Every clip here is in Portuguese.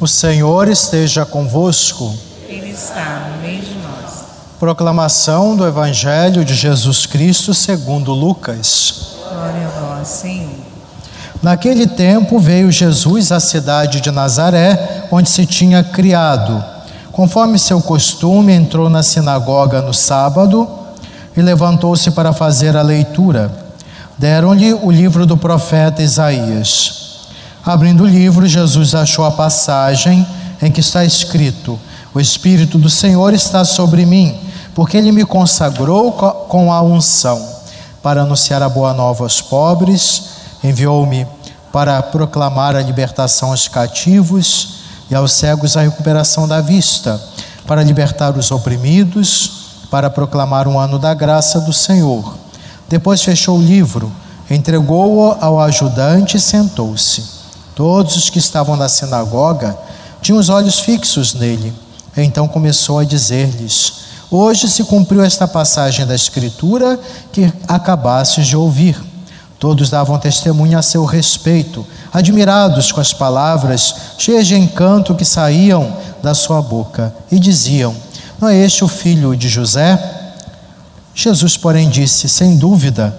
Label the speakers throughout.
Speaker 1: O Senhor esteja convosco.
Speaker 2: Ele está no meio de nós.
Speaker 1: Proclamação do Evangelho de Jesus Cristo segundo Lucas.
Speaker 2: Glória a vós, Senhor.
Speaker 1: Naquele tempo veio Jesus à cidade de Nazaré, onde se tinha criado. Conforme seu costume, entrou na sinagoga no sábado e levantou-se para fazer a leitura. Deram-lhe o livro do profeta Isaías. Abrindo o livro, Jesus achou a passagem em que está escrito: O Espírito do Senhor está sobre mim, porque ele me consagrou com a unção para anunciar a boa nova aos pobres, enviou-me para proclamar a libertação aos cativos e aos cegos a recuperação da vista, para libertar os oprimidos, para proclamar um ano da graça do Senhor. Depois fechou o livro, entregou-o ao ajudante e sentou-se. Todos os que estavam na sinagoga tinham os olhos fixos nele. Então começou a dizer-lhes: Hoje se cumpriu esta passagem da Escritura que acabastes de ouvir. Todos davam testemunho a seu respeito, admirados com as palavras cheias de encanto que saíam da sua boca, e diziam: Não é este o filho de José? Jesus, porém, disse: Sem dúvida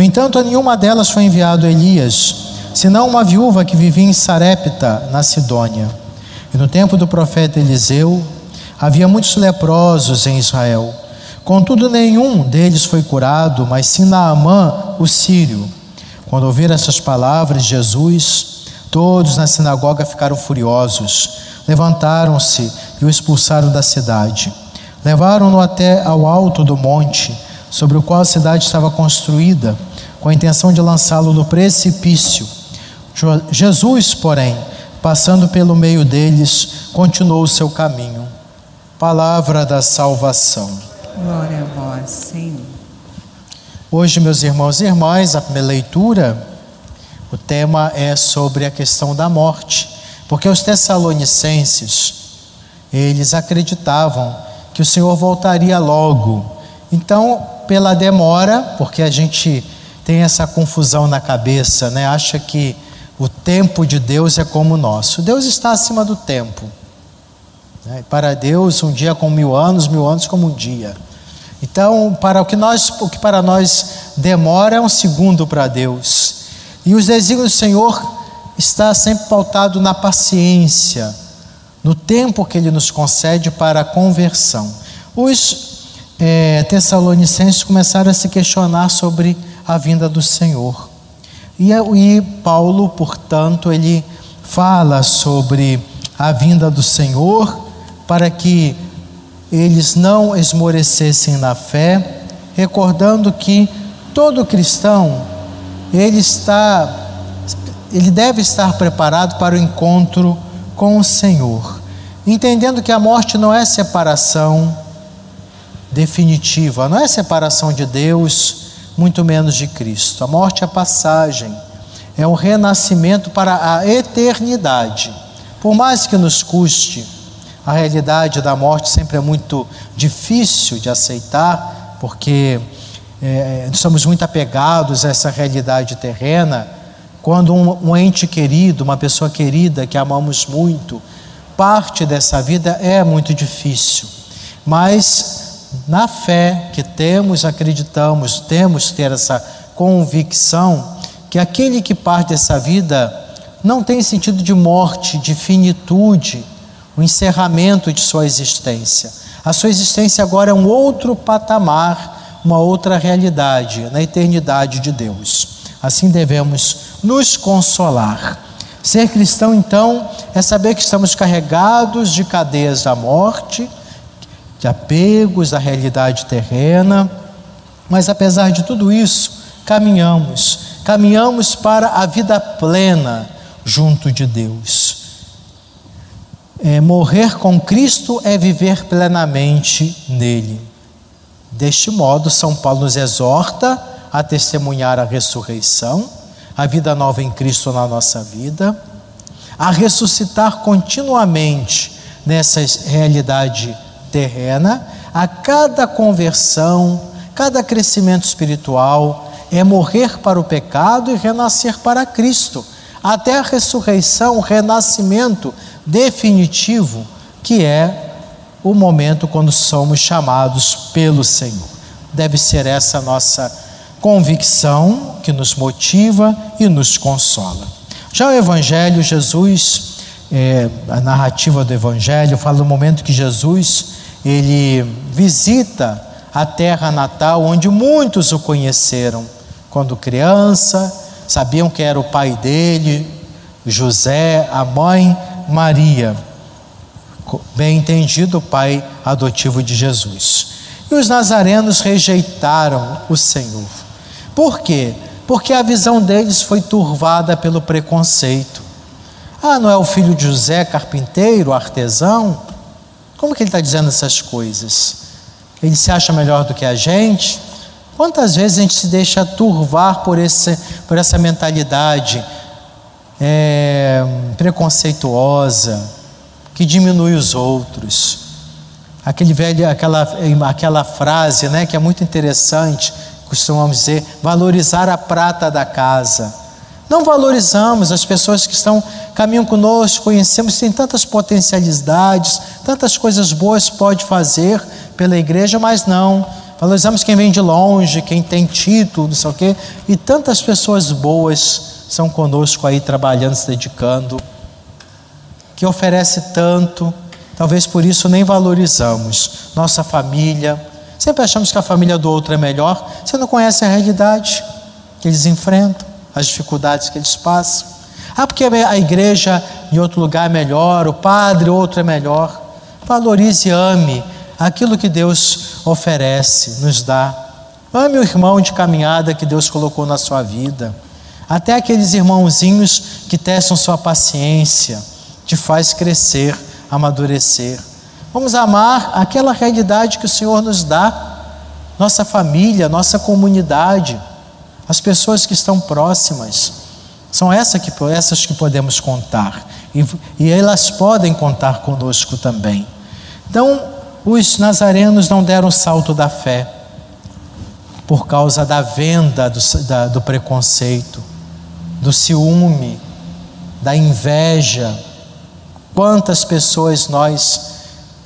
Speaker 1: no entanto, a nenhuma delas foi enviado Elias, senão uma viúva que vivia em Sarepta, na Sidônia. E no tempo do profeta Eliseu, havia muitos leprosos em Israel. Contudo, nenhum deles foi curado, mas sim Naamã, o sírio. Quando ouviram essas palavras de Jesus, todos na sinagoga ficaram furiosos. Levantaram-se e o expulsaram da cidade. Levaram-no até ao alto do monte sobre o qual a cidade estava construída, com a intenção de lançá-lo no precipício. Jesus, porém, passando pelo meio deles, continuou o seu caminho. Palavra da salvação.
Speaker 2: Glória a vós, Senhor.
Speaker 1: Hoje, meus irmãos e irmãs, a primeira leitura, o tema é sobre a questão da morte, porque os tessalonicenses, eles acreditavam que o Senhor voltaria logo. Então, pela demora, porque a gente tem essa confusão na cabeça, né? Acha que o tempo de Deus é como o nosso. Deus está acima do tempo. Né? Para Deus, um dia como mil anos, mil anos como um dia. Então, para o que nós, o que para nós demora é um segundo para Deus. E os desígnios do Senhor está sempre pautado na paciência, no tempo que Ele nos concede para a conversão. Os é, Tessalonicenses começaram a se questionar sobre a vinda do Senhor. E, e Paulo, portanto, ele fala sobre a vinda do Senhor para que eles não esmorecessem na fé, recordando que todo cristão ele está ele deve estar preparado para o encontro com o Senhor, entendendo que a morte não é separação, definitiva, não é separação de Deus, muito menos de Cristo. A morte é passagem, é um renascimento para a eternidade. Por mais que nos custe, a realidade da morte sempre é muito difícil de aceitar, porque é, somos muito apegados a essa realidade terrena. Quando um, um ente querido, uma pessoa querida que amamos muito, parte dessa vida é muito difícil. Mas na fé que temos, acreditamos, temos que ter essa convicção que aquele que parte dessa vida não tem sentido de morte, de finitude, o encerramento de sua existência. A sua existência agora é um outro patamar, uma outra realidade, na eternidade de Deus. Assim devemos nos consolar. Ser cristão, então, é saber que estamos carregados de cadeias da morte de apegos à realidade terrena, mas apesar de tudo isso, caminhamos, caminhamos para a vida plena junto de Deus. é, morrer com Cristo é viver plenamente nele. Deste modo, São Paulo nos exorta a testemunhar a ressurreição, a vida nova em Cristo na nossa vida, a ressuscitar continuamente nessa realidade terrena, a cada conversão, cada crescimento espiritual, é morrer para o pecado e renascer para Cristo, até a ressurreição, o renascimento definitivo, que é o momento quando somos chamados pelo Senhor. Deve ser essa a nossa convicção que nos motiva e nos consola. Já o Evangelho, Jesus, é, a narrativa do Evangelho fala do momento que Jesus ele visita a terra natal onde muitos o conheceram quando criança, sabiam que era o pai dele, José, a mãe Maria, bem entendido, o pai adotivo de Jesus. E os nazarenos rejeitaram o Senhor. Por quê? Porque a visão deles foi turvada pelo preconceito. Ah, não é o filho de José, carpinteiro, artesão? Como que ele está dizendo essas coisas? Ele se acha melhor do que a gente? Quantas vezes a gente se deixa turvar por, esse, por essa mentalidade é, preconceituosa, que diminui os outros? Aquele velho, aquela, aquela frase né, que é muito interessante, costumamos dizer, valorizar a prata da casa. Não valorizamos as pessoas que estão caminham conosco, conhecemos, tem tantas potencialidades, tantas coisas boas pode fazer pela igreja, mas não. Valorizamos quem vem de longe, quem tem título, não sei o quê, e tantas pessoas boas são conosco aí trabalhando, se dedicando, que oferece tanto, talvez por isso nem valorizamos nossa família. Sempre achamos que a família do outro é melhor, você não conhece a realidade que eles enfrentam as dificuldades que eles passam. Ah, porque a igreja em outro lugar é melhor, o padre outro é melhor. Valorize e ame aquilo que Deus oferece, nos dá. Ame o irmão de caminhada que Deus colocou na sua vida. Até aqueles irmãozinhos que testam sua paciência, te faz crescer, amadurecer. Vamos amar aquela realidade que o Senhor nos dá, nossa família, nossa comunidade as pessoas que estão próximas. São essas que, essas que podemos contar. E, e elas podem contar conosco também. Então, os nazarenos não deram o salto da fé por causa da venda do, da, do preconceito, do ciúme, da inveja. Quantas pessoas nós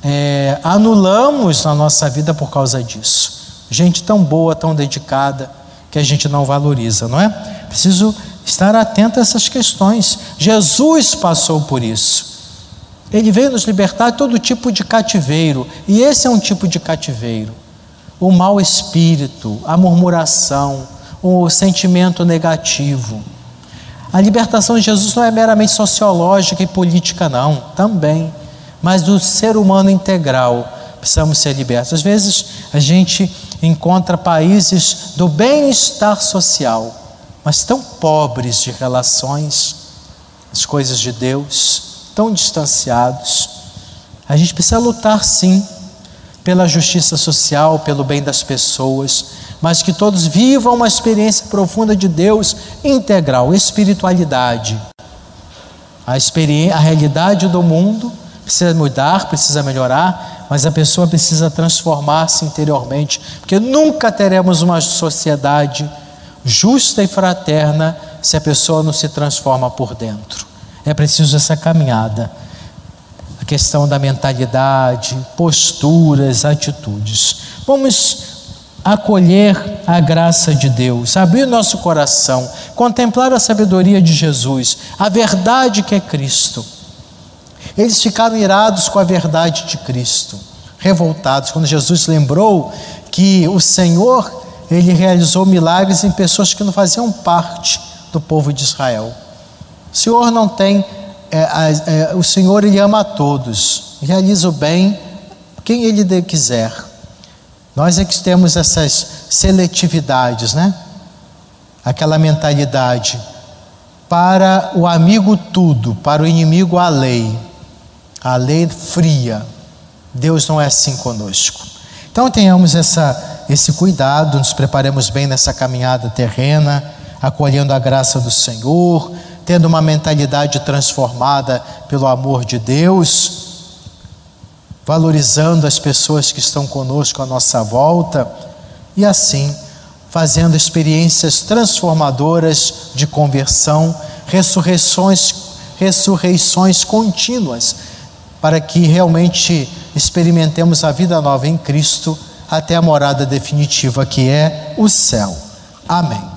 Speaker 1: é, anulamos na nossa vida por causa disso? Gente tão boa, tão dedicada que a gente não valoriza, não é? Preciso estar atento a essas questões. Jesus passou por isso. Ele veio nos libertar de todo tipo de cativeiro, e esse é um tipo de cativeiro. O mau espírito, a murmuração, o sentimento negativo. A libertação de Jesus não é meramente sociológica e política, não, também, mas do ser humano integral. Precisamos ser libertos. Às vezes a gente encontra países do bem-estar social, mas tão pobres de relações, as coisas de Deus, tão distanciados. A gente precisa lutar sim pela justiça social, pelo bem das pessoas, mas que todos vivam uma experiência profunda de Deus integral, espiritualidade. A, experiência, a realidade do mundo precisa mudar, precisa melhorar, mas a pessoa precisa transformar-se interiormente, porque nunca teremos uma sociedade justa e fraterna se a pessoa não se transforma por dentro. É preciso essa caminhada. A questão da mentalidade, posturas, atitudes. Vamos acolher a graça de Deus, abrir nosso coração, contemplar a sabedoria de Jesus, a verdade que é Cristo eles ficaram irados com a verdade de Cristo, revoltados, quando Jesus lembrou que o Senhor, ele realizou milagres em pessoas que não faziam parte do povo de Israel. O Senhor não tem, é, é, o Senhor ele ama a todos, realiza o bem quem ele quiser. Nós é que temos essas seletividades, né? Aquela mentalidade para o amigo tudo, para o inimigo a lei. A lei fria. Deus não é assim conosco. Então tenhamos essa, esse cuidado, nos preparemos bem nessa caminhada terrena, acolhendo a graça do Senhor, tendo uma mentalidade transformada pelo amor de Deus, valorizando as pessoas que estão conosco à nossa volta e assim fazendo experiências transformadoras de conversão, ressurreições, ressurreições contínuas, para que realmente experimentemos a vida nova em Cristo até a morada definitiva que é o céu. Amém.